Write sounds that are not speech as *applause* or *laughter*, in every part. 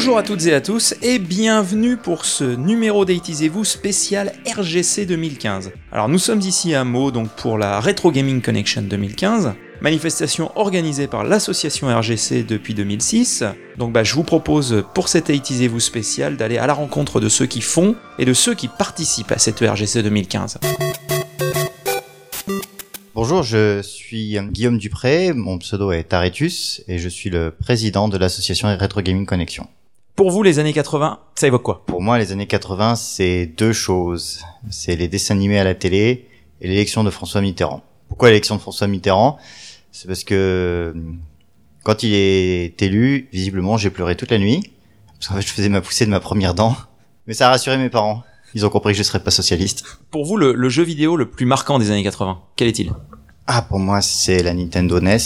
Bonjour à toutes et à tous et bienvenue pour ce numéro d'Aitisez-vous spécial RGC 2015. Alors nous sommes ici à Meaux donc pour la Retro Gaming Connection 2015, manifestation organisée par l'association RGC depuis 2006. Donc bah, je vous propose pour cet Aitisez-vous spécial d'aller à la rencontre de ceux qui font et de ceux qui participent à cette RGC 2015. Bonjour, je suis Guillaume Dupré, mon pseudo est Taretus et je suis le président de l'association Retro Gaming Connection. Pour vous, les années 80, ça évoque quoi? Pour moi, les années 80, c'est deux choses. C'est les dessins animés à la télé et l'élection de François Mitterrand. Pourquoi l'élection de François Mitterrand? C'est parce que quand il est élu, visiblement, j'ai pleuré toute la nuit. Parce qu'en fait, je faisais ma poussée de ma première dent. *laughs* Mais ça a rassuré mes parents. Ils ont compris que je serais pas socialiste. Pour vous, le, le jeu vidéo le plus marquant des années 80, quel est-il? Ah, pour moi, c'est la Nintendo NES.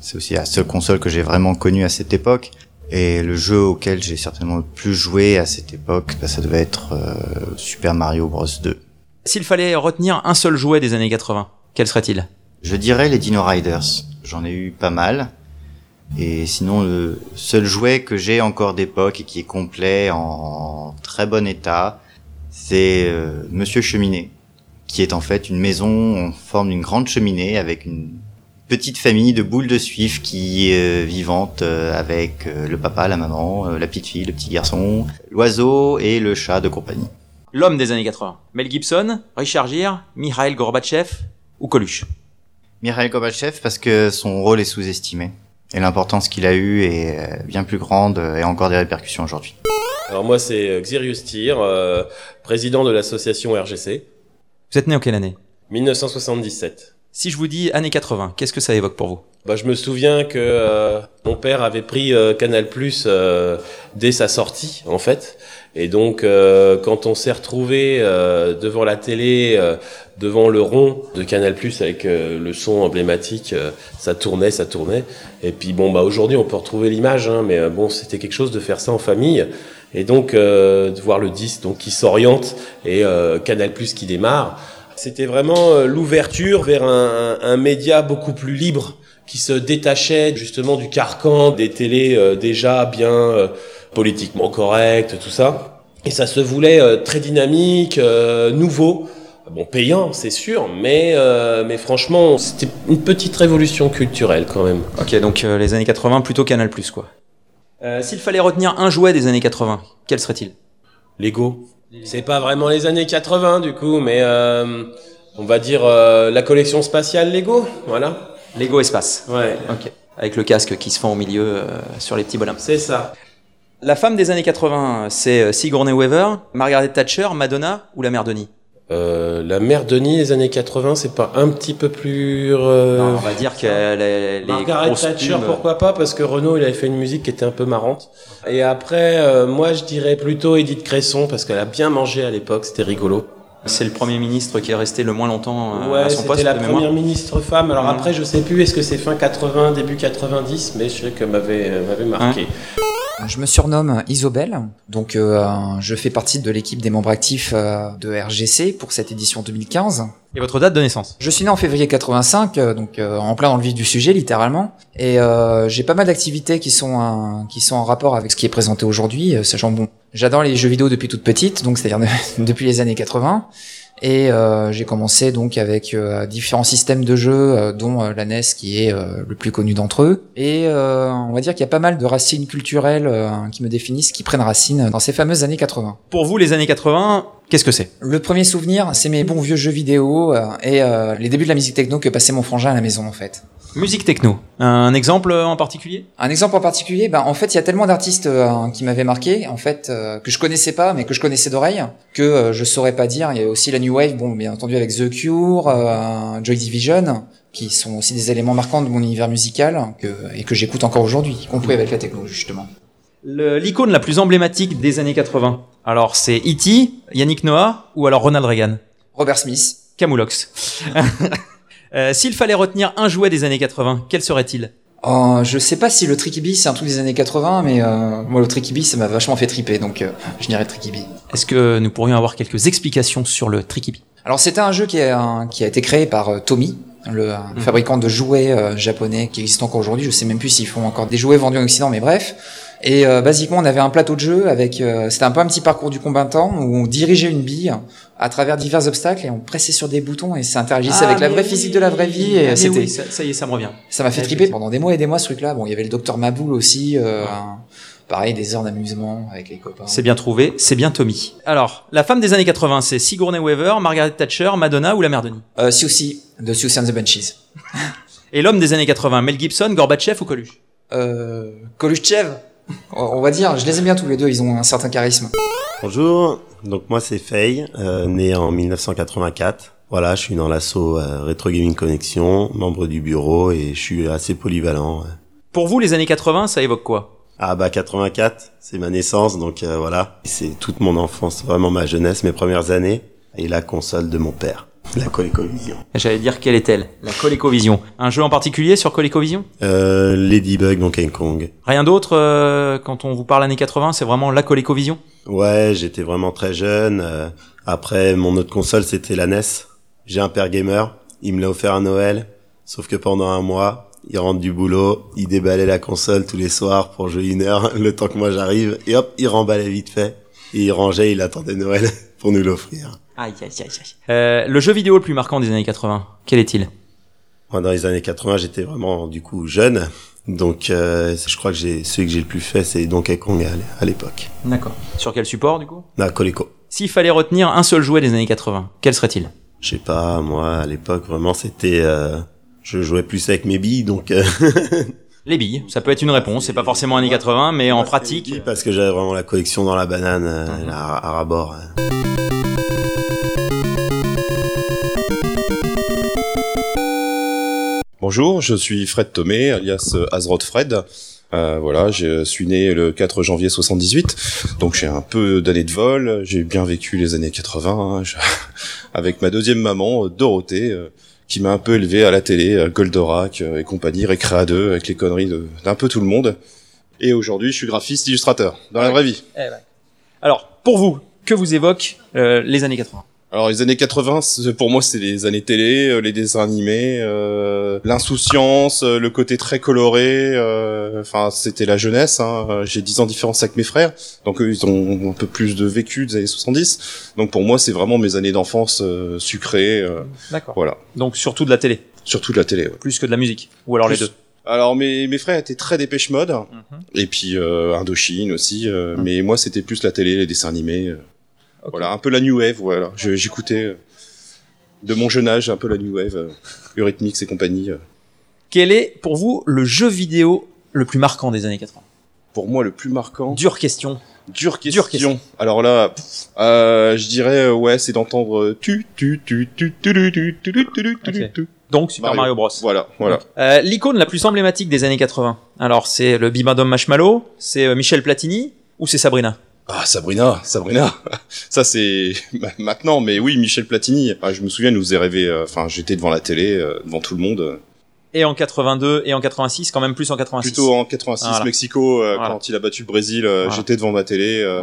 C'est aussi la seule console que j'ai vraiment connue à cette époque. Et le jeu auquel j'ai certainement le plus joué à cette époque, bah, ça devait être euh, Super Mario Bros 2. S'il fallait retenir un seul jouet des années 80, quel serait-il? Je dirais les Dino Riders. J'en ai eu pas mal. Et sinon, le seul jouet que j'ai encore d'époque et qui est complet, en très bon état, c'est euh, Monsieur Cheminée, qui est en fait une maison en forme d'une grande cheminée avec une petite famille de boules de suif qui est euh, vivante euh, avec euh, le papa, la maman, la petite fille, le petit garçon, l'oiseau et le chat de compagnie. L'homme des années 80. Mel Gibson, Richard Gere, Mikhail Gorbatchev ou Coluche? Mikhail Gorbatchev parce que son rôle est sous-estimé et l'importance qu'il a eue est bien plus grande et a encore des répercussions aujourd'hui. Alors moi c'est Xirius Tyr, euh, président de l'association RGC, Vous êtes né en quelle année? 1977. Si je vous dis années 80, qu'est-ce que ça évoque pour vous? Bah, je me souviens que euh, mon père avait pris euh, Canal Plus dès sa sortie en fait, et donc euh, quand on s'est retrouvé euh, devant la télé, euh, devant le rond de Canal Plus avec euh, le son emblématique, euh, ça tournait, ça tournait. Et puis bon bah aujourd'hui on peut retrouver l'image, hein, mais euh, bon c'était quelque chose de faire ça en famille. Et donc euh, de voir le disque donc qui s'oriente et euh, Canal Plus qui démarre, c'était vraiment euh, l'ouverture vers un, un- un média beaucoup plus libre qui se détachait justement du carcan des télés euh, déjà bien euh, politiquement correctes, tout ça. Et ça se voulait très dynamique, nouveau. Bon, payant, c'est sûr, mais, euh, mais franchement, c'était une petite révolution culturelle quand même. Ok, donc euh, les années 80 plutôt Canal+, quoi. Euh, S'il fallait retenir un jouet des années 80, quel serait-il? Lego. C'est pas vraiment les années 80 du coup, mais euh, on va dire euh, la collection spatiale Lego, voilà. Lego Espace. Ouais, Ok. Avec le casque qui se fend au milieu euh, sur les petits bonhommes. c'est ça. La femme des années 80, c'est Sigourney Weaver, Margaret Thatcher, Madonna ou la mère Denis Euh, la mère Denis les années 80, c'est pas un petit peu plus. euh, Non, On va dire que les, les Margaret Thatcher, pourquoi pas Parce que Renaud, il avait fait une musique qui était un peu marrante. Et après, euh, moi, je dirais plutôt Edith Cresson, parce qu'elle a bien mangé à l'époque, c'était rigolo. C'est le premier ministre qui est resté le moins longtemps euh, ouais, à son poste c'était la de mémoire. première ministre femme. Alors Mhm. après, je sais plus, est-ce que c'est fin 80, début 90, mais je sais que m'avait m'avait marqué. Je me surnomme Isobel, donc euh, je fais partie de l'équipe des membres actifs euh, de RGC pour cette édition 2015. Et votre date de naissance? Je suis né en février 85, euh, donc euh, en plein dans le vif du sujet littéralement, et euh, j'ai pas mal d'activités qui sont qui sont en rapport avec ce qui est présenté aujourd'hui, euh, sachant bon, j'adore les jeux vidéo depuis toute petite, donc c'est-à-dire de- *laughs* depuis les années 80. Et euh, j'ai commencé donc avec euh, différents systèmes de jeux, euh, dont la NES qui est le plus connu d'entre eux. Et on va dire qu'il y a pas mal de racines culturelles qui me définissent, qui prennent racine dans ces fameuses années 80. Pour vous, les années 80, qu'est-ce que c'est? Le premier souvenir, c'est mes bons vieux jeux vidéo euh, et euh, les débuts de la musique techno que passait mon frangin à la maison en fait. Musique techno. Un exemple en particulier? Un exemple en particulier, ben en fait il y a tellement d'artistes euh, qui m'avaient marqué, en fait euh, que je connaissais pas, mais que je connaissais d'oreille, que euh, je saurais pas dire. Il y a aussi la new wave, bon bien entendu avec The Cure, euh, Joy Division, qui sont aussi des éléments marquants de mon univers musical que, et que j'écoute encore aujourd'hui, y compris avec la techno justement. L'icône la plus emblématique des années 80. Alors c'est E.T., Yannick Noah ou alors Ronald Reagan? Robert Smith. Camoulox. *laughs* Euh, S'il fallait retenir un jouet des années 80, quel serait-il? Euh, je sais pas si le Tricky Bee c'est un truc des années 80, mais euh, moi le Tricky Bee ça m'a vachement fait triper, donc euh, je dirais Tricky Bee. Est-ce que nous pourrions avoir quelques explications sur le Tricky Bee Alors c'était un jeu qui a, qui a été créé par euh, Tommy, le Mhm. fabricant de jouets japonais qui existe encore aujourd'hui. Je sais même plus s'ils font encore des jouets vendus en Occident, mais bref. Et euh, basiquement, on avait un plateau de jeu avec, euh, c'était un peu un petit parcours du combattant où on dirigeait une bille à travers divers obstacles et on pressait sur des boutons et ça interagissait avec la vraie physique de la vraie vie. Et Ah, c'était, oui, ça, ça y est, ça me revient. ça m'a fait Ouais, triper pendant des mois et des mois ce truc-là. Bon, il y avait le docteur Maboul aussi, euh, un- pareil, des heures d'amusement avec les copains. C'est bien trouvé, c'est bien Tommy. Alors, la femme des années 80, c'est Sigourney Weaver, Margaret Thatcher, Madonna ou la mère Denis? Euh, Siouxsie, de Siouxsie and the Banshees. Et l'homme des années 80, Mel Gibson, Gorbatchev ou Coluche? Euh, Kolushchev, on va dire, je les aime bien tous les deux, ils ont un certain charisme. Bonjour, donc moi c'est Faye, euh, né en 1984. Voilà, je suis dans l'assaut euh, Retro Gaming Connection, membre du bureau et je suis assez polyvalent. ouais. Pour vous, les années 80, ça évoque quoi? Ah bah 84, c'est ma naissance, donc euh, voilà. C'est toute mon enfance, vraiment ma jeunesse, mes premières années, et la console de mon père, la ColecoVision. J'allais dire quelle est-elle? La ColecoVision. Un jeu en particulier sur ColecoVision? Euh, Ladybug Donkey Kong. Rien d'autre euh, quand on vous parle années 80, c'est vraiment la ColecoVision? Ouais, j'étais vraiment très jeune. euh, après, mon autre console, c'était la NES. J'ai un père gamer. Il me l'a offert à Noël. Sauf que pendant un mois, il rentre du boulot, il déballait la console tous les soirs pour jouer une heure, *laughs* le temps que moi j'arrive, et hop, il remballait vite fait. Et il rangeait, il attendait Noël *laughs* pour nous l'offrir. Aïe, aïe, aïe, aïe. Euh, le jeu vidéo le plus marquant des années 80, quel est-il? Moi, dans les années 80, j'étais vraiment, du coup, jeune. Donc, euh, je crois que j'ai, celui que j'ai le plus fait, c'est Donkey Kong à, l'é- à l'époque. D'accord. Sur quel support, du coup? La Coleco. S'il fallait retenir un seul jouet des années 80, quel serait-il? Je sais pas, moi, à l'époque, vraiment, c'était, euh, je jouais plus avec mes billes, donc, euh, *laughs* Les billes, ça peut être une réponse, c'est pas forcément années 80, mais en pratique... Parce que j'avais vraiment la collection dans la banane, la à rabord. Bonjour, je suis Fred Thomé, alias euh, Azrod Fred. Euh, voilà, je suis né le 4 janvier 78, donc j'ai un peu d'années de vol. J'ai bien vécu les années 80 hein, je- *laughs* avec ma deuxième maman, euh, Dorothée, euh, qui m'a un peu élevé à la télé, Goldorak et compagnie, Recrea 2, avec les conneries d'un peu tout le monde. Et aujourd'hui, je suis graphiste illustrateur, dans la vraie vie. Alors, pour vous, que vous évoquent euh, les années 80 Alors les années 80, c'est- pour moi, c'est les années télé, euh, les dessins animés, euh, l'insouciance, euh, le côté très coloré. euh, Enfin, c'était la jeunesse. Hein. J'ai 10 ans de différence avec mes frères, donc eux, ils ont un peu plus de vécu des années 70. Donc pour moi, c'est vraiment mes années d'enfance euh, sucrées. euh, D'accord. voilà, Donc surtout de la télé, surtout de la télé. ouais. plus que de la musique, ou alors les deux. Alors mes, mes frères étaient très dépêche mode, Mhm. et puis euh, Indochine aussi. euh, Mhm. Mais moi, c'était plus la télé, les dessins animés. Euh. Voilà, un peu la new wave. Voilà, j'écoutais euh, de mon jeune âge un peu la new wave, euh, Eurythmics et compagnie. euh. Quel est pour vous le jeu vidéo le plus marquant des années 80 Pour moi, le plus marquant. Dure question. Dure question. Dure question. Alors là, euh, je dirais euh, ouais, c'est d'entendre euh, tu tu tu tu tu tu tu tu tu tu tu Ok. tu. Donc Super Mario, Mario. Bros. Voilà, voilà. Euh, L'icône la plus emblématique des années 80. Alors c'est le Bibendum Marshmallow, c'est euh, Michel Platini ou c'est Sabrina Ah Sabrina, Sabrina. *laughs* Ça c'est *laughs* ma- maintenant, mais oui, Michel Platini. Ah, je me souviens, il nous faisait rêver. euh, Enfin, j'étais devant la télé, euh, devant tout le monde. Et en 82 et en 86, quand même plus en 86. Plutôt en 86, Voilà. Mexico, euh, Voilà. quand il a battu le Brésil, euh, Voilà. j'étais devant ma télé euh,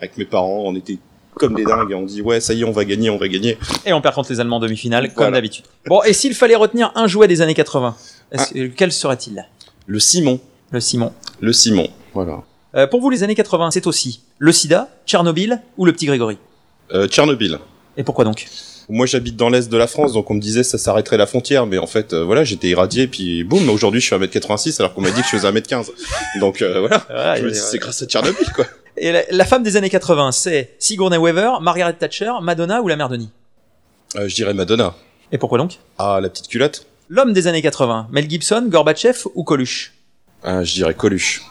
avec mes parents. On était comme des dingues et on dit ouais, ça y est, on va gagner, on va gagner. Et on perd contre les Allemands en demi-finale, comme d'habitude. Bon, et s'il fallait retenir un jouet des années 80, est-ce- euh, quel serait-il Le Simon, Le Simon. le Simon. Voilà. Euh, pour vous, les années 80, c'est aussi le sida, Tchernobyl ou le petit Grégory? Euh, Tchernobyl. Et pourquoi donc? Moi, j'habite dans l'est de la France, donc on me disait ça s'arrêterait la frontière, mais en fait, euh, voilà, j'étais irradié, puis boum, aujourd'hui, je suis à 1m86, alors qu'on m'a dit que je faisais 1m15. Donc voilà, *laughs* je me dis, c'est grâce à Tchernobyl, quoi. Et la, la femme des années 80, c'est Sigourney Weaver, Margaret Thatcher, Madonna ou la mère Denis je dirais Madonna. Et pourquoi donc? Ah, la petite culotte L'homme des années 80, Mel Gibson, Gorbatchev ou Coluche? Ah, Je dirais Coluche.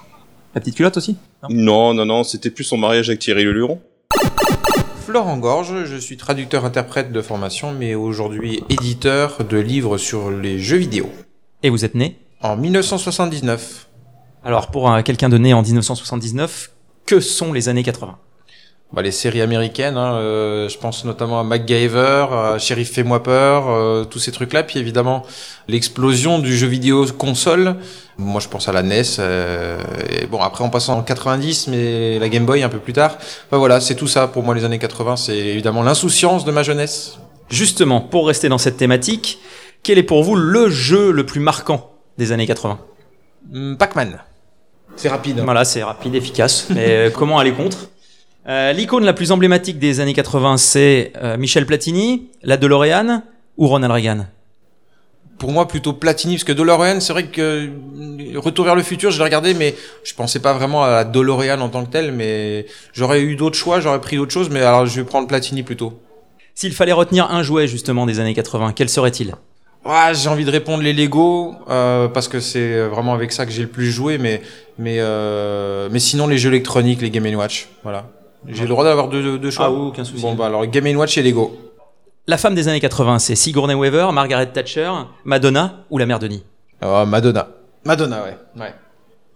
La petite culotte aussi? Non. Non, non, non, c'était plus son mariage avec Thierry Leluron. Florent Gorge, je suis traducteur-interprète de formation, mais aujourd'hui éditeur de livres sur les jeux vidéo. Et vous êtes né? En 1979, Alors pour euh, quelqu'un de né en 1979, que sont les années 80 bah, les séries américaines, hein, euh, je pense notamment à MacGyver, à Sheriff Fais-moi peur, euh, tous ces trucs-là. Puis évidemment, l'explosion du jeu vidéo console. Moi, je pense à la NES. euh, et bon, après, en passant en 90, mais la Game Boy un peu plus tard. Enfin, voilà, c'est tout ça pour moi, les années 80. C'est évidemment l'insouciance de ma jeunesse. Justement, pour rester dans cette thématique, quel est pour vous le jeu le plus marquant des années 80 Hmm, Pac-Man. C'est rapide. hein. Voilà, c'est rapide, efficace. Mais euh, comment aller contre? Euh, L'icône la plus emblématique des années 80, c'est euh, Michel Platini, la DeLorean ou Ronald Reagan? Pour moi, plutôt Platini, parce que DeLorean, c'est vrai que euh, Retour vers le futur, je l'ai regardé, mais je pensais pas vraiment à la DeLorean en tant que telle, mais j'aurais eu d'autres choix, j'aurais pris d'autres choses, mais alors je vais prendre Platini plutôt. S'il fallait retenir un jouet justement des années 80, quel serait-il? Ouais, j'ai envie de répondre les Lego euh, parce que c'est vraiment avec ça que j'ai le plus joué, mais mais euh, mais sinon les jeux électroniques, les Game Watch, voilà. J'ai le droit d'avoir deux, choix. Ah oui, aucun souci. Bon bah alors Game Watch et Lego. La femme des années 80, c'est Sigourney Weaver, Margaret Thatcher, Madonna ou la mère Denis Ah, Madonna. Madonna, ouais. ouais.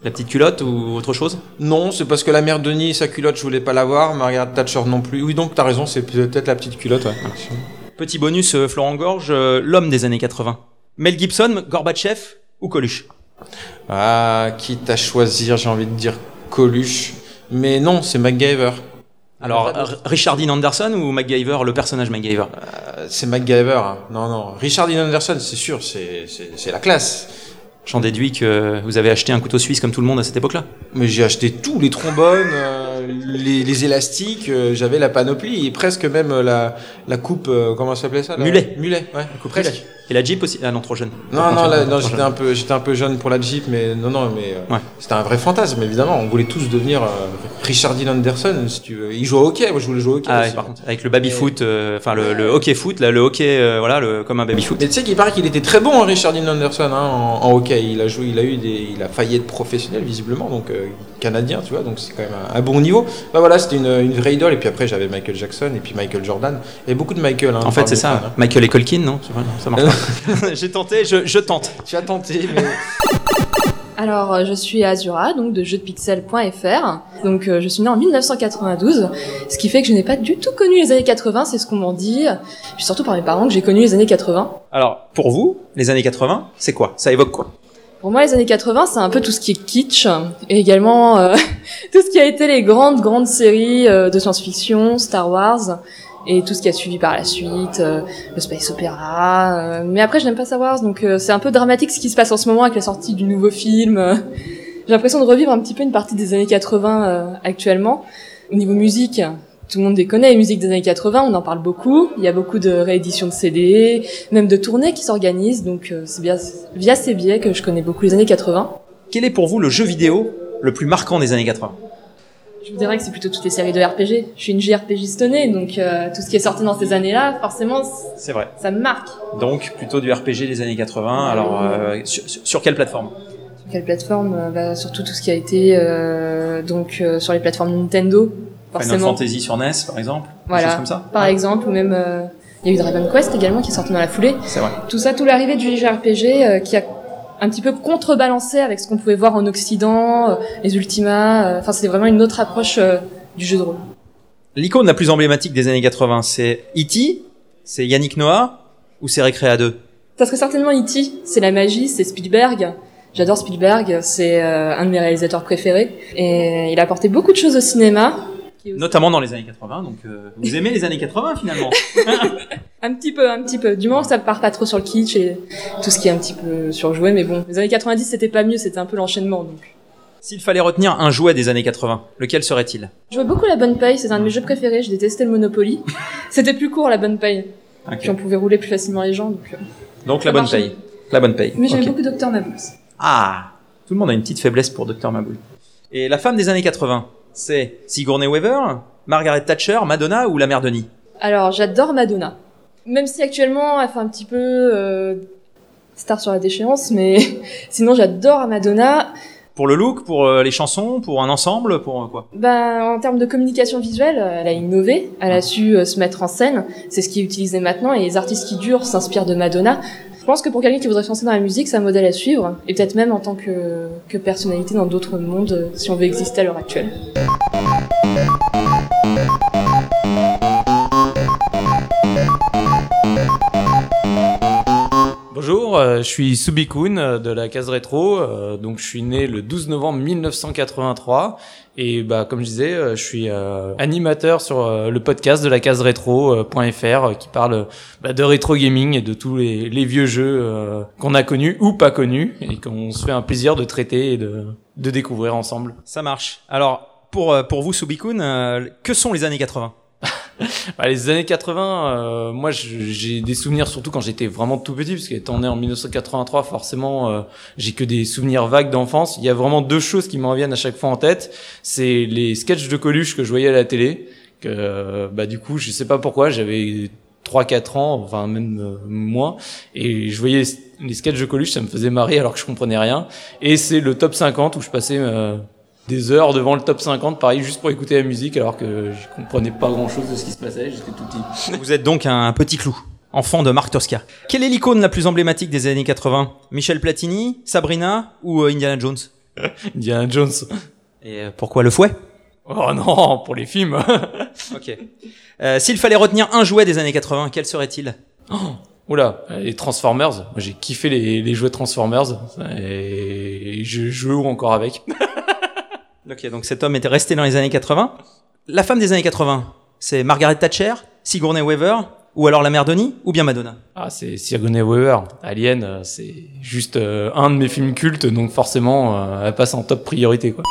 La petite culotte ou autre chose? Non, c'est parce que la mère Denis, sa culotte, je voulais pas l'avoir. Margaret Thatcher non plus. Oui, donc t'as raison, c'est peut-être la petite culotte. Ouais. Petit bonus, euh, Florent Gorge, euh, l'homme des années 80. Mel Gibson, Gorbatchev ou Coluche? Ah, quitte à choisir, j'ai envie de dire Coluche. Mais non, c'est MacGyver. Alors, R- Richard Dean Anderson ou MacGyver, le personnage MacGyver Euh, c'est MacGyver. hein. Non, non. Richard Dean Anderson, c'est sûr, c'est la classe. J'en déduis que vous avez acheté un couteau suisse comme tout le monde à cette époque-là. Mais j'ai acheté tous les trombones, euh, les, les élastiques, euh, j'avais la panoplie et presque même la, la coupe, euh, comment ça s'appelait ça la- Mulet. Mulet, ouais. presque. Et la Jeep aussi Ah non, trop jeune. Non, non, j'étais un peu, j'étais un peu jeune pour la Jeep, mais non, non, mais euh, Ouais. c'était un vrai fantasme, évidemment. On voulait tous devenir euh, Richard Dean Anderson, si tu veux. Il joue au hockey, moi je voulais jouer au hockey. Ah ouais, par contre, avec le baby foot, euh, enfin le, le hockey foot, là, le hockey, euh, voilà, le, comme un baby foot. Mais tu sais qu'il paraît qu'il était très bon, hein, Richard Dean Anderson, hein, en, en hockey. Il a joué, il a eu des, il a failli être professionnel visiblement, donc canadien, tu vois, donc c'est quand même un, un bon niveau. Bah voilà, c'était une, une vraie idole. Et puis après, j'avais Michael Jackson et puis Michael Jordan. Et beaucoup de Michael. Hein, En fait, c'est ça. hein. Michael et Colkin, non Ça marche pas. *laughs* J'ai tenté, je, je tente. Tu as tenté, mais Alors, euh, je suis Azura, donc de jeuxdepixel.fr. Donc, euh, je suis née en 1992, ce qui fait que je n'ai pas du tout connu les années 80, c'est ce qu'on m'en dit. Puis surtout par mes parents que j'ai connu les années 80. Alors, pour vous, les années 80, c'est quoi? Ça évoque quoi? Pour moi, les années 80, c'est un peu tout ce qui est kitsch, et également euh, *laughs* tout ce qui a été les grandes, grandes séries euh, de science-fiction, Star Wars, et tout ce qui a suivi par la suite, euh, le space opéra. euh, mais après, je n'aime pas Star Wars, donc euh, c'est un peu dramatique ce qui se passe en ce moment avec la sortie du nouveau film. euh. J'ai l'impression de revivre un petit peu une partie des années 80 euh, actuellement. Au niveau musique, tout le monde les connaît, les musiques des années 80, on en parle beaucoup. Il y a beaucoup de rééditions de CD, même de tournées qui s'organisent, donc euh, c'est bien via ces biais que je connais beaucoup les années 80. Quel est pour vous le jeu vidéo le plus marquant des années 80 Je vous dirais que c'est plutôt toutes les séries de RPG. Je suis une JRPGiste née, donc euh, tout ce qui est sorti dans ces années-là, forcément, C'est vrai. ça me marque. Donc, plutôt du RPG des années 80. Alors, euh, sur, quelle plateforme? Sur quelle plateforme? Euh, bah, Surtout tout ce qui a été euh, donc euh, sur les plateformes Nintendo, Final forcément. Fantasy sur NES, par exemple? Des Voilà. choses comme ça? Par Ouais, exemple, ou même euh, il y a eu Dragon Quest également qui est sorti dans la foulée. C'est vrai. Tout ça, tout l'arrivée du JRPG euh, qui a un petit peu contrebalancé avec ce qu'on pouvait voir en Occident, euh, les Ultima. euh, Enfin, c'était vraiment une autre approche euh, du jeu de rôle. L'icône la plus emblématique des années 80, c'est E.T., c'est Yannick Noah ou c'est Recrea 2 Ça serait certainement E.T., c'est la magie, c'est Spielberg. J'adore Spielberg, c'est un de mes réalisateurs préférés. Et il a apporté beaucoup de choses au cinéma. Notamment dans les années 80, donc euh, vous aimez les années 80 finalement *laughs* Un petit peu, un petit peu. Du moment que ça part pas trop sur le kitsch et tout ce qui est un petit peu surjoué. Mais bon, les années 90, c'était pas mieux, c'était un peu l'enchaînement. Donc. S'il fallait retenir un jouet des années 80, lequel serait-il? Je jouais beaucoup la bonne paye, c'est un de mes jeux préférés, je détestais le Monopoly. *laughs* c'était plus court la bonne paye. Ok. Puis on pouvait rouler plus facilement les gens. Donc, euh. Donc la bonne marche. paye. La bonne paye. Mais j'aimais Ok. beaucoup Docteur Mabuse. Ah Tout le monde a une petite faiblesse pour Dr Maboul. Et la femme des années 80, c'est Sigourney Weaver, Margaret Thatcher, Madonna ou la mère Denis Alors, j'adore Madonna. Même si actuellement, elle fait un petit peu euh, star sur la déchéance, mais *laughs* sinon, j'adore Madonna. Pour le look, pour euh, les chansons, pour un ensemble, pour euh, quoi? Ben, en termes de communication visuelle, elle a innové, elle a su euh, se mettre en scène. C'est ce qui est utilisé maintenant, et les artistes qui durent s'inspirent de Madonna. Je pense que pour quelqu'un qui voudrait se lancer dans la musique, c'est un modèle à suivre, et peut-être même en tant que, que personnalité dans d'autres mondes, si on veut exister à l'heure actuelle. Euh, je suis Subikun euh, de la case rétro. euh, donc je suis né le 12 novembre 1983 et bah comme je disais, je suis animateur sur le podcast de la case rétro.fr qui parle bah, de rétro gaming et de tous les, vieux jeux qu'on a connus ou pas connus et qu'on se fait un plaisir de traiter et de, découvrir ensemble. Ça marche. Alors, pour, pour vous, Subikun, que sont les années 80 *laughs* Bah, les années 80, euh, moi j'ai des souvenirs surtout quand j'étais vraiment tout petit, parce qu'étant né en 1983, forcément euh, j'ai que des souvenirs vagues d'enfance. Il y a vraiment deux choses qui m'en viennent à chaque fois en tête. C'est les sketchs de Coluche que je voyais à la télé, que euh, bah du coup je sais pas pourquoi j'avais 3-4 ans, enfin même euh, moins, et je voyais les sketchs de Coluche, ça me faisait marrer alors que je comprenais rien. Et c'est le top 50 où je passais euh, des heures devant le top 50, pareil, juste pour écouter la musique, alors que je comprenais pas grand chose de ce qui se passait, j'étais tout petit. *laughs* Vous êtes donc un petit clou, enfant de Marc Tosca. Quelle est l'icône la plus emblématique des années 80 Michel Platini, Sabrina ou euh, Indiana Jones *laughs* Indiana Jones. Et euh, pourquoi le fouet? Oh non, pour les films. *laughs* Ok. Euh, S'il fallait retenir un jouet des années 80, quel serait-il? Oula, les Transformers. Moi, j'ai kiffé les, les jouets Transformers et je joue encore avec. Ok, donc cet homme était resté dans les années 80. La femme des années 80, c'est Margaret Thatcher, Sigourney Weaver, ou alors la mère Denis, ou bien Madonna Ah, c'est Sigourney Weaver. Alien, euh, c'est juste euh, un de mes films cultes, donc forcément, euh, elle passe en top priorité, quoi.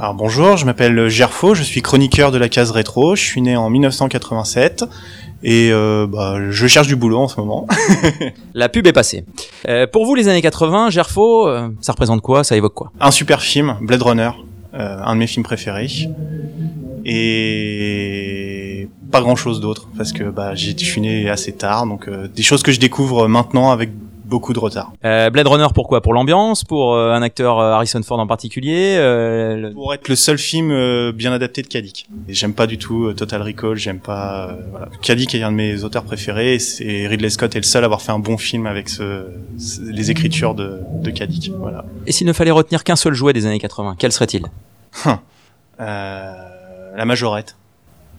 Alors bonjour, je m'appelle Gerfo, je suis chroniqueur de la case rétro, je suis né en 1987 et euh, bah, je cherche du boulot en ce moment. *laughs* La pub est passée. Euh, pour vous, les années 80, Gerfo, euh, ça représente quoi? Ça évoque quoi? Un super film, Blade Runner, un de mes films préférés. Et pas grand chose d'autre parce que bah, j'ai- je suis né assez tard, donc euh, des choses que je découvre maintenant avec beaucoup de retard. Euh, Blade Runner, pourquoi? Pour l'ambiance Pour euh, un acteur euh, Harrison Ford en particulier le- Pour être le seul film bien adapté de Kadik. Et j'aime pas du tout Total Recall, j'aime pas... voilà. Kadik est un de mes auteurs préférés et Ridley Scott est le seul à avoir fait un bon film avec ce, les écritures de, de Kadik. Voilà. Et s'il ne fallait retenir qu'un seul jouet des années 80, quel serait-il? Euh, la Majorette,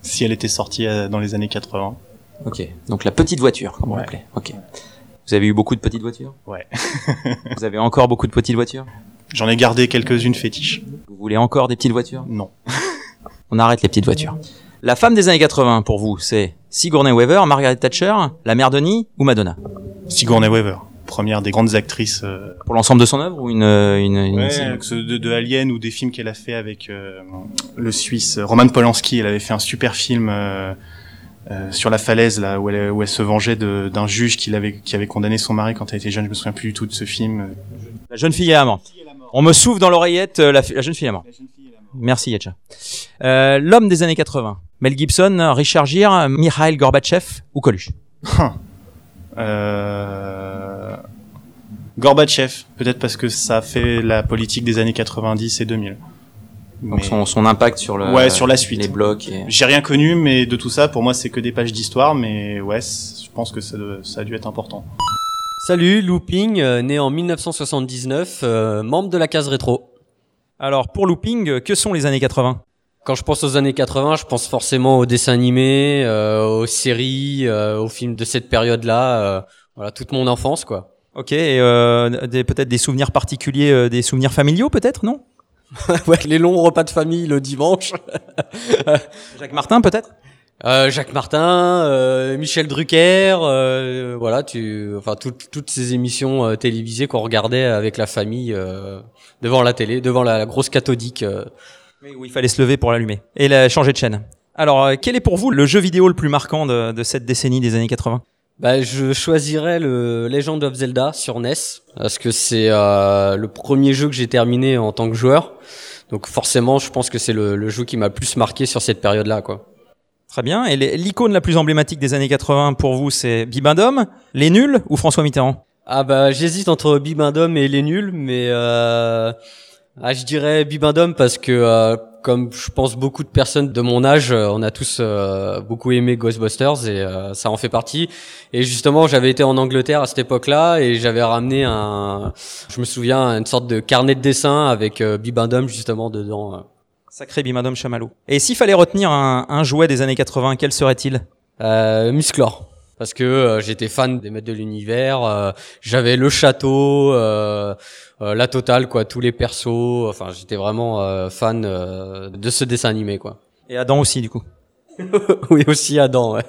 si elle était sortie dans les années 80. Ok, donc la petite voiture, comme on Ouais. l'appelait. Ok. Vous avez eu beaucoup de petites voitures Ouais. *laughs* Vous avez encore beaucoup de petites voitures J'en ai gardé quelques-unes fétiches. Vous voulez encore des petites voitures Non. *laughs* On arrête les petites voitures. La femme des années 80, pour vous, c'est Sigourney Weaver, Margaret Thatcher, la mère Denis ou Madonna Sigourney Weaver, première des grandes actrices euh, Pour l'ensemble de son œuvre ou une... une, une- Ouais, que ce de, de Alien ou des films qu'elle a fait avec euh, le Suisse Roman Polanski. Elle avait fait un super film euh, euh, sur la falaise là où elle, où elle se vengeait d'un juge qui avait qui avait condamné son mari quand elle était jeune. Je me souviens plus du tout de ce film. La jeune fille est amant. On me souffle dans l'oreillette euh, la, jeune fille est amant. Merci Yetcha. Euh, L'homme des années 80. Mel Gibson, Richard Gere, Mikhail Gorbatchev ou Coluche? Euh... Gorbatchev, peut-être parce que ça fait la politique des années 90 et 2000. Donc Mais- son, son impact sur le... Ouais, sur la suite. Les blocs et... J'ai rien connu, mais de tout ça, pour moi, c'est que des pages d'histoire, mais ouais, je pense que ça, ça a dû être important. Salut, Looping, euh, né en 1979, euh, membre de la case rétro. Alors, pour Looping, euh, que sont les années 80 Quand je pense aux années 80, je pense forcément aux dessins animés, euh, aux séries, euh, aux films de cette période-là. euh, voilà, toute mon enfance, quoi. Ok, et euh, des- peut-être des souvenirs particuliers, euh, des souvenirs familiaux peut-être, non? *laughs* ouais, les longs repas de famille le dimanche. *laughs* Jacques Martin peut-être? Euh, Jacques Martin, euh, Michel Drucker, euh, voilà, tu, enfin toutes toutes ces émissions euh, télévisées qu'on regardait avec la famille euh, devant la télé, devant la, la grosse cathodique. euh. Où il fallait se lever pour l'allumer. Et la, changer de chaîne. Alors, quel est pour vous le jeu vidéo le plus marquant de, de cette décennie des années 80 Bah, je choisirais le Legend of Zelda sur NES parce que c'est euh, le premier jeu que j'ai terminé en tant que joueur. Donc forcément, je pense que c'est le, le jeu qui m'a le plus marqué sur cette période-là, quoi. Très bien. Et l'icône la plus emblématique des années 80 pour vous, c'est Bibendum, Les Nuls ou François Mitterrand? Ah bah j'hésite entre Bibendum et les nuls, mais euh, ah, je dirais Bibendum parce que euh, comme je pense beaucoup de personnes de mon âge, euh, on a tous euh, beaucoup aimé Ghostbusters et euh, ça en fait partie. Et justement, j'avais été en Angleterre à cette époque-là et j'avais ramené un, je me souviens, une sorte de carnet de dessin avec euh, Bibendum justement dedans. euh. Sacré Bibendum Chamallow. Et s'il fallait retenir un, un jouet des années 80, quel serait-il? Euh, Musclor. Parce que euh, j'étais fan des maîtres de l'univers. euh, J'avais le château, euh, euh, la totale, quoi, tous les persos. Enfin, j'étais vraiment euh, fan euh, de ce dessin animé, quoi. Et Adam aussi, du coup. *laughs* oui, aussi Adam. Ouais.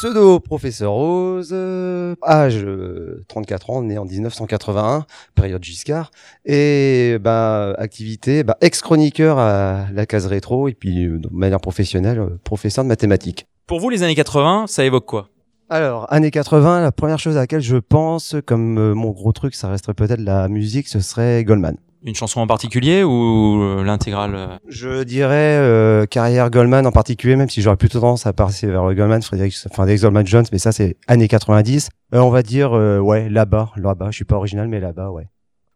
Pseudo professeur Rose, euh, âge euh, 34 ans, né en 1981, période Giscard, et bah activité bah, ex-chroniqueur à la case rétro et puis de manière professionnelle professeur de mathématiques. Pour vous, les années 80, ça évoque quoi? Alors, années 80, la première chose à laquelle je pense, comme euh, mon gros truc, ça resterait peut-être la musique, ce serait Goldman. Une chanson en particulier ou euh, l'intégrale euh? Je dirais euh, carrière Goldman en particulier, même si j'aurais plutôt tendance à passer vers Goldman, Frédéric, enfin Goldman Jones, mais ça c'est années 90. Euh, on va dire euh, ouais là-bas, là-bas. Je suis pas original, mais là-bas, ouais.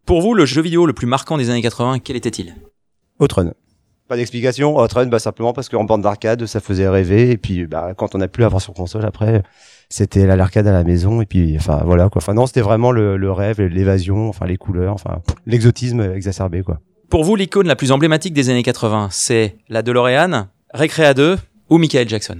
Pour vous, le jeu vidéo le plus marquant des années 80, quel était-il? Outrun. Pas d'explication. Outrun, bah simplement parce qu'en bande d'arcade, ça faisait rêver. Et puis bah quand on a plus à avoir sur console, après c'était l'arcade à la maison. Et puis enfin voilà quoi. Enfin non, c'était vraiment le, le rêve, l'évasion, enfin les couleurs, enfin l'exotisme exacerbé quoi. Pour vous, l'icône la plus emblématique des années 80, c'est la DeLorean, Recrea 2 ou Michael Jackson?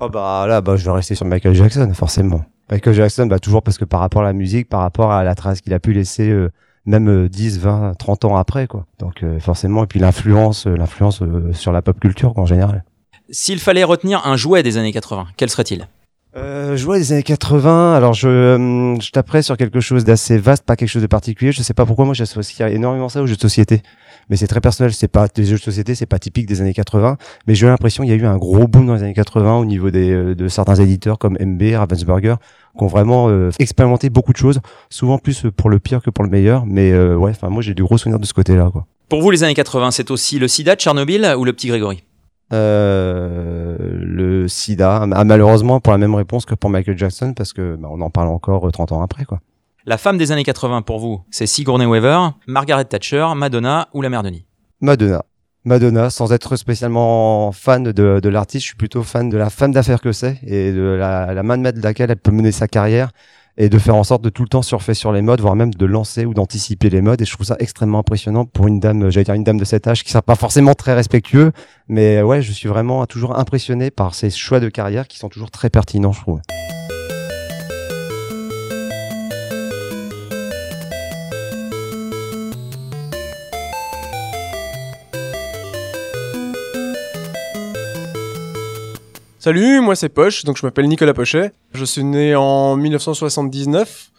Oh bah là, bah je vais rester sur Michael Jackson, forcément. Michael Jackson, bah toujours parce que par rapport à la musique, par rapport à la trace qu'il a pu laisser, euh, même euh, 10, 20, 30 ans après, quoi. Donc euh, forcément, et puis l'influence, euh, l'influence euh, sur la pop culture quoi, en général. S'il fallait retenir un jouet des années 80, quel serait-il? Euh, des années 80, alors je, euh, je taperais sur quelque chose d'assez vaste, pas quelque chose de particulier. Je sais pas pourquoi moi j'associe énormément ça aux jeux de société. Mais c'est très personnel, c'est pas des jeux de société, c'est pas typique des années 80. Mais j'ai l'impression qu'il y a eu un gros boom dans les années 80 au niveau des, euh, de certains éditeurs comme MB, Ravensburger, qui ont vraiment euh, expérimenté beaucoup de choses, souvent plus pour le pire que pour le meilleur. Mais euh, ouais, enfin moi j'ai du gros souvenirs de ce côté-là, quoi. Pour vous, les années 80, c'est aussi le sida de Tchernobyl ou le petit Grégory? Euh, le SIDA, ah, malheureusement pour la même réponse que pour Michael Jackson, parce que bah, on en parle encore euh, 30 ans après, quoi. La femme des années 80 pour vous, c'est Sigourney Weaver, Margaret Thatcher, Madonna ou la mère Denis Madonna. Madonna, sans être spécialement fan de, l'artiste, je suis plutôt fan de la femme d'affaires que c'est et de la, la main de maître de laquelle elle peut mener sa carrière et de faire en sorte de tout le temps surfer sur les modes, voire même de lancer ou d'anticiper les modes. Et je trouve ça extrêmement impressionnant pour une dame, j'allais dire une dame de cet âge qui sera pas forcément très respectueux, mais ouais, je suis vraiment toujours impressionné par ses choix de carrière qui sont toujours très pertinents, je trouve. Salut, moi c'est Poche, donc je m'appelle Nicolas Pochet. Je suis né en 1979,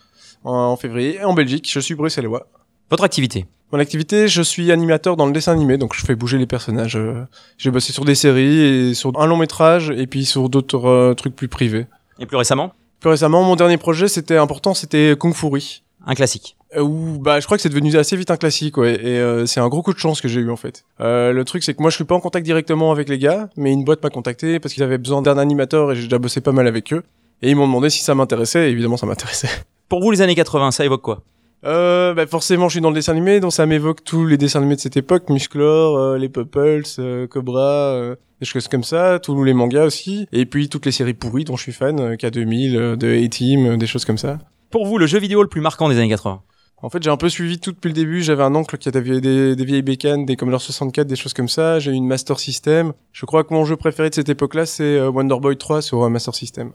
en, février, en Belgique. Je suis bruxellois. Votre activité Mon activité, je suis animateur dans le dessin animé, donc je fais bouger les personnages. euh, J'ai bossé sur des séries et sur un long métrage et puis sur d'autres euh, trucs plus privés. Et plus récemment Plus récemment, mon dernier projet, c'était important, c'était Kung Fury. Un classique. Euh, où, bah, je crois que c'est devenu assez vite un classique, ouais. Et euh, c'est un gros coup de chance que j'ai eu en fait. Euh, le truc, c'est que moi, je suis pas en contact directement avec les gars, mais une boîte m'a contacté parce qu'ils avaient besoin d'un animateur et j'ai déjà bossé pas mal avec eux. Et ils m'ont demandé si ça m'intéressait. Et évidemment, ça m'intéressait. *laughs* Pour vous, les années 80, ça évoque quoi? Euh, bah forcément, je suis dans le dessin animé, donc ça m'évoque tous les dessins animés de cette époque, Musclor, euh, les Pupples, euh, Cobra, euh, des choses comme ça, tous les mangas aussi, et puis toutes les séries pourries dont je suis fan, euh, K2000, euh, de A-Team, des choses comme ça. Pour vous, le jeu vidéo le plus marquant des années 80 En fait, j'ai un peu suivi tout depuis le début. J'avais un oncle qui avait des, des vieilles bécanes, des Commodore 64, des choses comme ça. J'ai eu une Master System. Je crois que mon jeu préféré de cette époque-là, c'est euh, Wonder Boy 3 sur euh, Master System.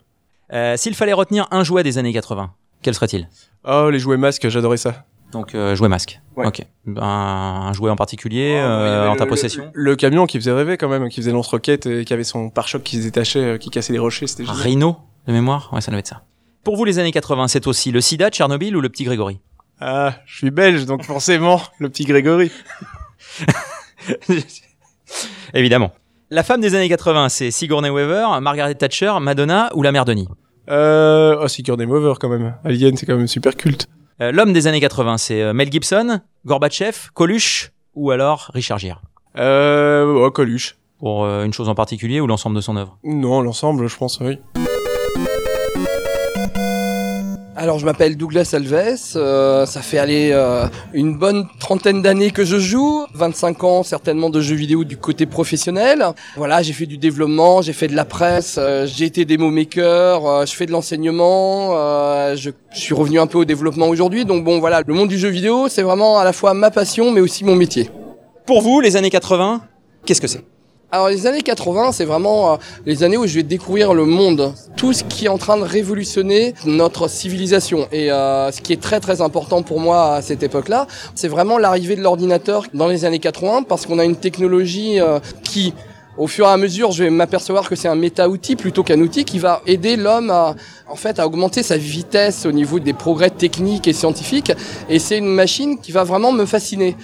Euh, S'il fallait retenir un jouet des années 80, quel serait-il? Oh, les jouets masques, j'adorais ça. Donc euh, jouet masque. Ouais. Ok. Ben, un jouet en particulier Oh, y euh, en ta le- possession? Le, camion qui faisait rêver quand même, qui faisait lance-roquette et qui avait son pare-choc qui se détachait, euh, qui cassait les rochers, c'était. Rhino de mémoire? Ouais, ça doit être ça. Pour vous, les années 80, c'est aussi le sida, Tchernobyl ou le petit Grégory? Ah, je suis belge, donc forcément, le petit Grégory. *laughs* Évidemment. La femme des années 80, c'est Sigourney Weaver, Margaret Thatcher, Madonna ou la mère Denis? Euh, oh, Sigourney Weaver quand même. Alien, c'est quand même super culte. Euh, L'homme des années 80, c'est euh, Mel Gibson, Gorbatchev, Coluche ou alors Richard Gere? Euh, oh, Coluche. Pour euh, une chose en particulier ou l'ensemble de son œuvre? Non, l'ensemble, je pense, oui. Alors je m'appelle Douglas Alves, euh, ça fait aller euh, une bonne trentaine d'années que je joue, 25 ans certainement de jeux vidéo du côté professionnel. Voilà, j'ai fait du développement, j'ai fait de la presse, euh, j'ai été démo maker, je fais de l'enseignement, je suis revenu un peu au développement aujourd'hui. Donc bon voilà, le monde du jeu vidéo, c'est vraiment à la fois ma passion mais aussi mon métier. Pour vous, les années 80, qu'est-ce que c'est? Alors les années 80, c'est vraiment euh, les années où je vais découvrir le monde, tout ce qui est en train de révolutionner notre civilisation. Et euh, ce qui est très très important pour moi à cette époque-là, c'est vraiment l'arrivée de l'ordinateur dans les années 80, parce qu'on a une technologie euh, qui au fur et à mesure, je vais m'apercevoir que c'est un méta-outil plutôt qu'un outil qui va aider l'homme à, en fait, à augmenter sa vitesse au niveau des progrès techniques et scientifiques. Et c'est une machine qui va vraiment me fasciner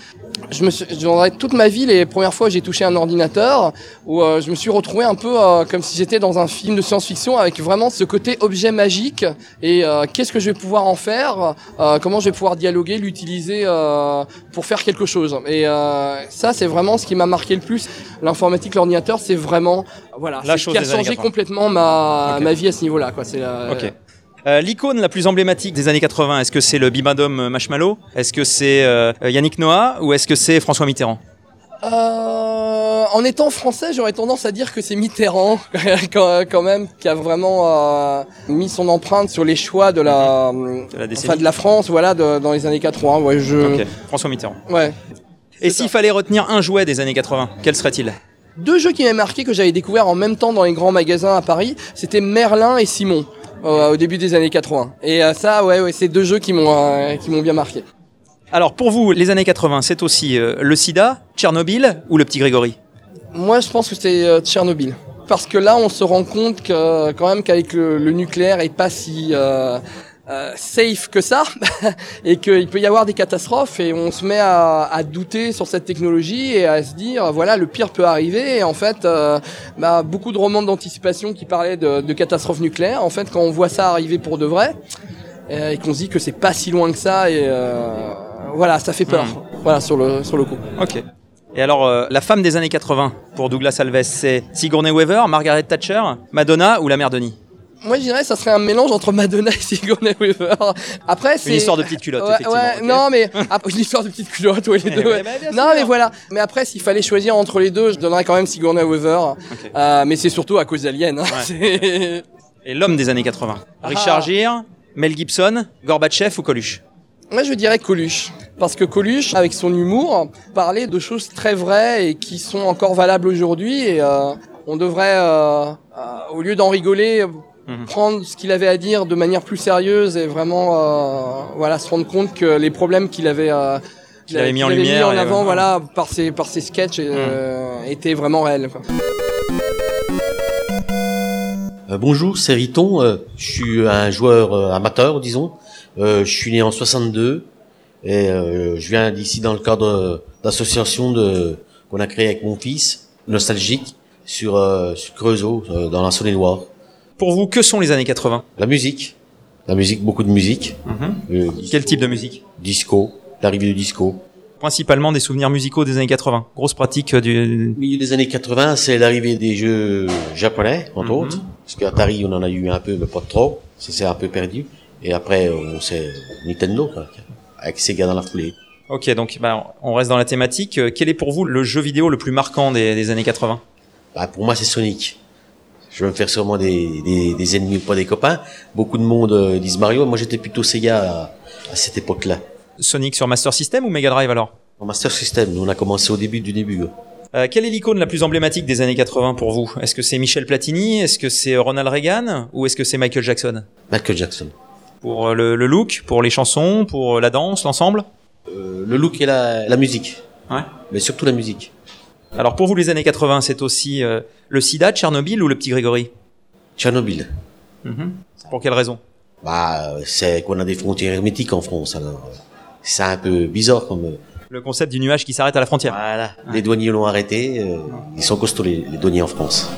je me suis, je toute ma vie les premières fois où j'ai touché un ordinateur où euh, je me suis retrouvé un peu euh, comme si j'étais dans un film de science-fiction avec vraiment ce côté objet magique et euh, qu'est-ce que je vais pouvoir en faire, comment je vais pouvoir dialoguer, l'utiliser pour faire quelque chose. Et ça c'est vraiment ce qui m'a marqué le plus. L'informatique, l'ordinateur, c'est vraiment voilà, La chose qui a changé 80. complètement ma ma vie à ce niveau-là quoi. C'est la- Ok. Euh, L'icône la plus emblématique des années 80, est-ce que c'est le Bibendum Marshmallow? Est-ce que c'est euh, Yannick Noah? Ou est-ce que c'est François Mitterrand? Euh, en étant français, j'aurais tendance à dire que c'est Mitterrand *laughs* quand, même qui a vraiment euh, mis son empreinte sur les choix de la, la décennie. enfin de la France, voilà, de- dans les années 80. Ouais, je. François Mitterrand. Ouais. Et s'il fallait retenir un jouet des années 80, quel serait-il? Deux jeux qui m'avaient marqué que j'avais découvert en même temps dans les grands magasins à Paris, c'était Merlin et Simon. Euh, au début des années 80. Et euh, ça, ouais, ouais, c'est deux jeux qui m'ont euh, qui m'ont bien marqué. Alors pour vous, les années 80, c'est aussi euh, le sida, Tchernobyl ou le petit Grégory? Moi, je pense que c'est euh, Tchernobyl. Parce que là, on se rend compte que quand même qu'avec le, le nucléaire est pas si euh, euh, safe que ça, *laughs* et qu'il peut y avoir des catastrophes, et on se met à, à douter sur cette technologie et à se dire, voilà, le pire peut arriver. Et en fait, euh, bah, beaucoup de romans d'anticipation qui parlaient de, de catastrophes nucléaires, en fait, quand on voit ça arriver pour de vrai, euh, et qu'on se dit que c'est pas si loin que ça, et euh, voilà, ça fait peur. Voilà, sur le sur le coup. Ok. Et alors, euh, la femme des années 80 pour Douglas Alves, c'est Sigourney Weaver, Margaret Thatcher, Madonna ou la mère Denis? Moi, je dirais que ça serait un mélange entre Madonna et Sigourney Weaver. Après, c'est Une histoire de petite culotte, Ouais, effectivement. ouais, non, mais après, une histoire de petite culotte, ouais, les *laughs* deux. ouais, ouais. bah, bien non, mais voilà. Mais après, s'il fallait choisir entre les deux, je donnerais quand même Sigourney Weaver. Euh, mais c'est surtout à cause d'Alien. hein. *laughs* Et l'homme des années 80 Richard Ah. Gere, Mel Gibson, Gorbatchev ou Coluche? Moi, je dirais Coluche. Parce que Coluche, avec son humour, parlait de choses très vraies et qui sont encore valables aujourd'hui. Et euh, on devrait, euh, euh, au lieu d'en rigoler, Mhm. prendre ce qu'il avait à dire de manière plus sérieuse et vraiment, euh, voilà, se rendre compte que les problèmes qu'il avait, euh, Qu'il avait mis en lumière en avant, voilà, par ses par ses sketchs, euh, étaient vraiment réels. Quoi. Euh, bonjour, c'est Riton. euh, je suis un joueur euh, amateur, disons. Euh, je suis né en 62 et euh, je viens d'ici dans le cadre d'association de qu'on a créé avec mon fils, nostalgique, sur, euh, sur Creusot, euh, dans la Saône-et-Loire. Pour vous, que sont les années 80 La musique, la musique, beaucoup de musique. Euh, Quel type de musique? Disco, l'arrivée du disco. Principalement des souvenirs musicaux des années 80. Grosse pratique euh, du... Au milieu des années 80, c'est l'arrivée des jeux japonais, entre Mhm. autres. Parce qu'Atari, on en a eu un peu, mais pas trop. Ça s'est un peu perdu. Et après, on sait Nintendo, quoi, avec Sega dans la foulée. Ok, donc bah, on reste dans la thématique. Euh, Quel est pour vous le jeu vidéo le plus marquant des, des années 80 Bah, pour moi, c'est Sonic. Je veux me faire sûrement des, des, des ennemis, pas des copains. Beaucoup de monde euh, disent Mario. Moi, j'étais plutôt Sega à, à cette époque-là. Sonic sur Master System ou Mega Drive alors? En Master System, nous, on a commencé au début du début. Euh, quelle est l'icône la plus emblématique des années 80 pour vous? Est-ce que c'est Michel Platini? Est-ce que c'est Ronald Reagan? Ou est-ce que c'est Michael Jackson? Michael Jackson. Pour euh, le, le look, pour les chansons, pour la danse, l'ensemble? Euh, le look et la, la musique. Ouais. Mais surtout la musique. Alors pour vous les années 80, c'est aussi euh, le sida, Tchernobyl ou le petit Grégory? Tchernobyl. Mhm. Pour quelle raison? Bah, c'est qu'on a des frontières hermétiques en France, alors euh, c'est un peu bizarre comme. euh, Le concept du nuage qui s'arrête à la frontière. Voilà. Les douaniers l'ont arrêté. euh, ils sont costauds les, les douaniers en France.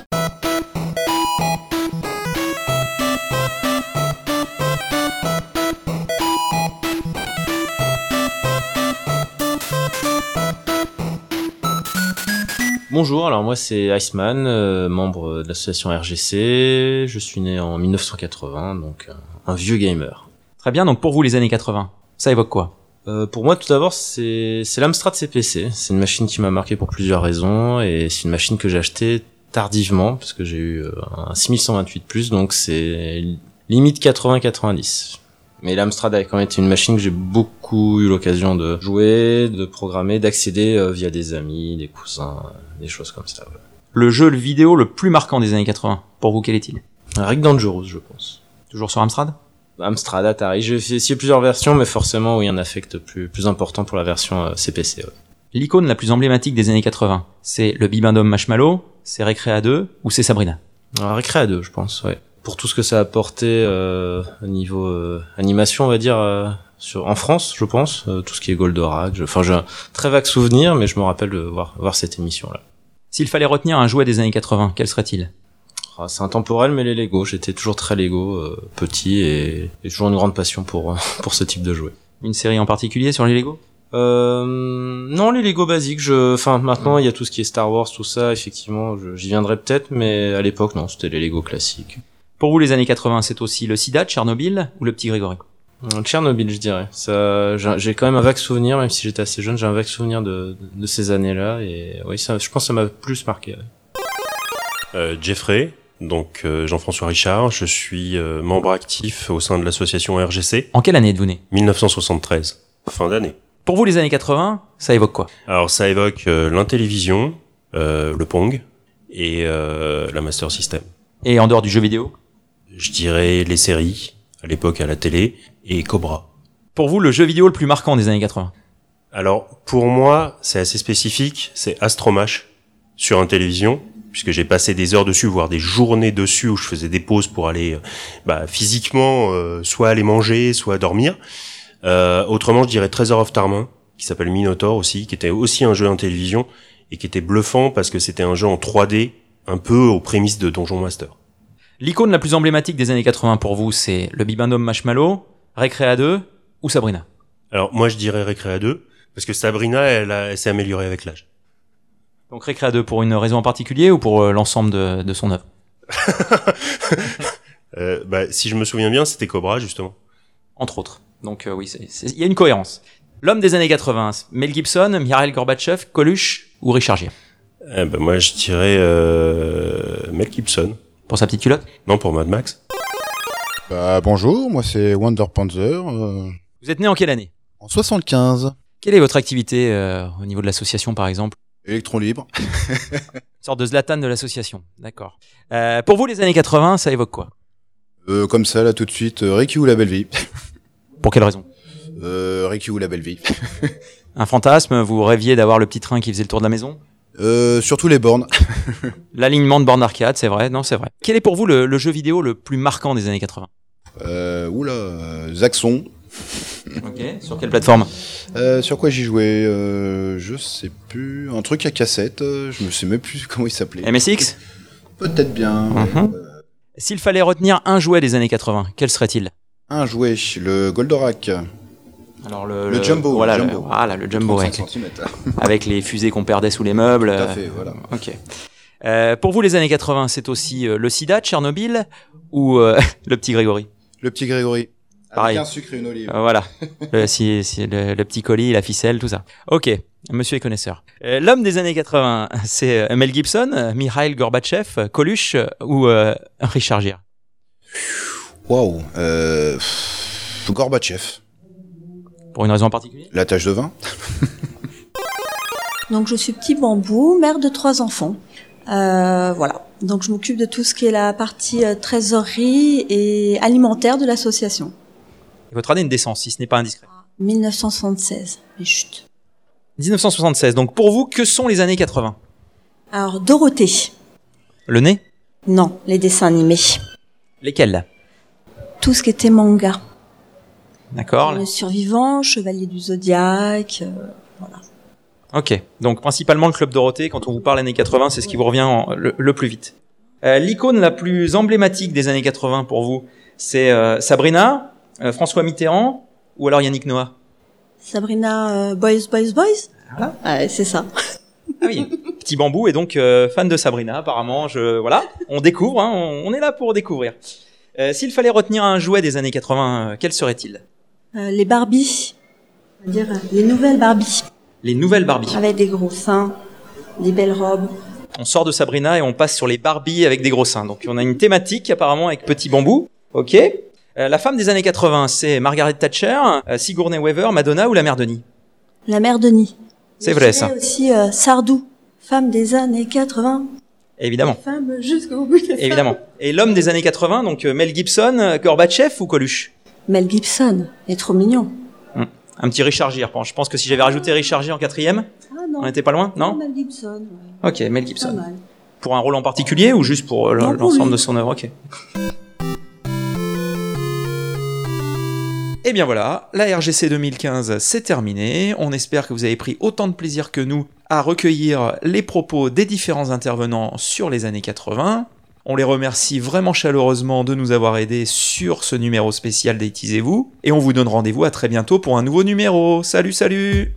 Bonjour, alors moi c'est Iceman, euh, membre de l'association RGC. Je suis né en 1980, donc euh, un vieux gamer. Très bien, donc pour vous les années 80, ça évoque quoi? Euh, pour moi, tout d'abord, c'est c'est l'Amstrad CPC. C'est une machine qui m'a marqué pour plusieurs raisons et c'est une machine que j'ai achetée tardivement parce que j'ai eu un 6128 plus, donc c'est limite 80-90. Mais l'Amstrad a quand même été une machine que j'ai beaucoup eu l'occasion de jouer, de programmer, d'accéder euh, via des amis, des cousins, euh, des choses comme ça. ouais. Le jeu vidéo le plus marquant des années 80, pour vous, quel est-il? Rick Dangerous, je pense. Toujours sur Amstrad? Amstrad, Atari. J'ai essayé plusieurs versions, mais forcément, oui, un affect plus, plus important pour la version euh, CPC. ouais. L'icône la plus emblématique des années 80, c'est le Bibendum Marshmallow, c'est Recrea 2 ou c'est Sabrina? Alors, Recrea 2, je pense, ouais. Pour tout ce que ça a apporté euh, au niveau euh, animation, on va dire, euh, sur, en France, je pense, euh, tout ce qui est Goldorak. Enfin, j'ai un très vague souvenir, mais je me rappelle de voir, voir cette émission-là. S'il fallait retenir un jouet des années 80, quel serait-il? Ah, C'est intemporel, mais les Lego, j'étais toujours très Lego, euh, petit, et, et toujours une grande passion pour, *laughs* pour ce type de jouet. Une série en particulier sur les Lego? Euh, non, les Lego basiques. Je, enfin, maintenant il y a tout ce qui est Star Wars, tout ça. Effectivement, j'y viendrai peut-être, mais à l'époque, non, c'était les Lego classiques. Pour vous, les années 80, c'est aussi le sida, Tchernobyl ou le petit Grégory Euh, Tchernobyl, je dirais. Ça, j'ai quand même un vague souvenir, même si j'étais assez jeune, j'ai un vague souvenir de, de ces années-là, et oui, ça, je pense que ça m'a plus marqué. ouais. Euh, Jeffrey, donc euh, Jean-François Richard, je suis euh, membre actif au sein de l'association RGC. En quelle année êtes-vous né? 1973, fin d'année. Pour vous, les années 80, ça évoque quoi? Alors ça évoque euh, l'intélévision, euh, le Pong et euh, la Master System. Et en dehors du jeu vidéo? Je dirais les séries, à l'époque à la télé, et Cobra. Pour vous, le jeu vidéo le plus marquant des années 80 Alors pour moi, c'est assez spécifique, c'est Astromash sur un télévision, puisque j'ai passé des heures dessus, voire des journées dessus où je faisais des pauses pour aller euh, bah, physiquement euh, soit aller manger, soit dormir. Euh, autrement, je dirais Treasure of Tarmin, qui s'appelle Minotaur aussi, qui était aussi un jeu en télévision et qui était bluffant parce que c'était un jeu en 3D, un peu aux prémices de Donjon Master. L'icône la plus emblématique des années 80 pour vous, c'est le Bibendum Marshmallow, Recrea 2 ou Sabrina? Alors moi, je dirais Recrea 2, parce que Sabrina, elle, s'est améliorée avec l'âge. Donc Recrea 2 pour une raison en particulier ou pour euh, l'ensemble de, de son œuvre? *laughs* Euh, bah, si je me souviens bien, c'était Cobra justement. Entre autres. Donc euh, oui, il y a une cohérence. L'homme des années 80, Mel Gibson, Mikhail Gorbatchev, Coluche ou Richard Gere? Eh ben moi, je dirais euh, Mel Gibson. Pour sa petite culotte Non, pour Mad Max. Bah, bonjour, moi c'est Wonder Panzer. euh, Vous êtes né en quelle année en 75. Quelle est votre activité euh, au niveau de l'association par exemple Électron libre. *laughs* Une sorte de Zlatan de l'association, d'accord. Euh, pour vous, les années 80, ça évoque quoi Euh, comme ça, là, tout de suite, euh, Ricky ou la belle vie. *laughs* Pour quelle raison euh, Ricky ou la belle vie. Un fantasme Vous rêviez d'avoir le petit train qui faisait le tour de la maison euh, surtout les bornes. *laughs* L'alignement de bornes d'arcade, c'est vrai Non, c'est vrai. Quel est pour vous le, le jeu vidéo le plus marquant des années 80 Euh, oula, euh, Zaxxon. Ok, sur quelle plateforme? Euh, Sur quoi j'y jouais euh, Je sais plus. Un truc à cassette, je me sais même plus *laughs* comment il s'appelait. MSX Peut-être bien. Mhm. S'il fallait retenir un jouet des années 80, quel serait-il? Un jouet, le Goldorak. Alors le, Le Jumbo, voilà, le le, Jumbo. voilà, le jumbo 35 avec, les fusées qu'on perdait sous les meubles. Tout à fait, voilà. Ok. Euh, pour vous, les années 80, c'est aussi euh, le SIDA, Tchernobyl ou euh, *laughs* le petit Grégory? Le petit Grégory. Pareil. Avec un sucre et une olive. Voilà. le, si, si- le, le petit colis, la ficelle, tout ça. Ok. Monsieur est connaisseur. L'homme des années 80, *laughs* c'est Mel Gibson, Mikhail Gorbatchev, Coluche ou Richard Gere? Waouh. Gorbatchev. Pour une raison en particulier? La tâche de vin. *laughs* Donc je suis petit bambou, mère de trois enfants. Euh, voilà. Donc je m'occupe de tout ce qui est la partie euh, trésorerie et alimentaire de l'association. Votre année de naissance, si ce n'est pas indiscret? 1976. Mais chut. 1976. Donc pour vous, que sont les années 80 Alors Dorothée. Le nez? Non, les dessins animés. Lesquels? Tout ce qui était manga. D'accord. Le survivant, Chevalier du Zodiaque. euh, Ok. Donc principalement le Club Dorothée, quand on vous parle années 80, c'est ce qui vous revient en- le, le plus vite. Euh, L'icône la plus emblématique des années 80 pour vous, c'est euh, Sabrina, euh, François Mitterrand ou alors Yannick Noah? Sabrina euh, Boys, Boys, Boys? Ouais, c'est ça. Ah oui, petit bambou est donc euh, fan de Sabrina apparemment. Je voilà, on découvre, hein, on, on est là pour découvrir. Euh, S'il fallait retenir un jouet des années 80, euh, quel serait-il? Euh, les Barbies. On va dire euh, les nouvelles Barbies. Les nouvelles Barbie. Avec des gros seins, des belles robes. On sort de Sabrina et on passe sur les Barbie avec des gros seins. Donc on a une thématique apparemment avec petit bambou. Ok. Euh, la femme des années 80, c'est Margaret Thatcher, euh, Sigourney Weaver, Madonna ou la mère Denis? La mère Denis. C'est vrai ça. Et aussi euh, Sardou, femme des années 80. Évidemment. Femme jusqu'au bout Évidemment. Et l'homme des années 80, donc Mel Gibson, Gorbatchev ou Coluche? Mel Gibson est trop mignon. Hmm. Un petit Richard Gere. Je pense que si j'avais rajouté Richard Gere en quatrième, Ah on n'était pas loin, non Mel Gibson. ouais. Ok, Mel Pas Gibson. mal. Pour un rôle en particulier ou juste pour euh, l'ensemble de son œuvre? Ok. Et bien voilà, la RGC 2015 c'est terminé. On espère que vous avez pris autant de plaisir que nous à recueillir les propos des différents intervenants sur les années 80. On les remercie vraiment chaleureusement de nous avoir aidés sur ce numéro spécial d'Aitisez-vous. Et on vous donne rendez-vous à très bientôt pour un nouveau numéro. Salut, salut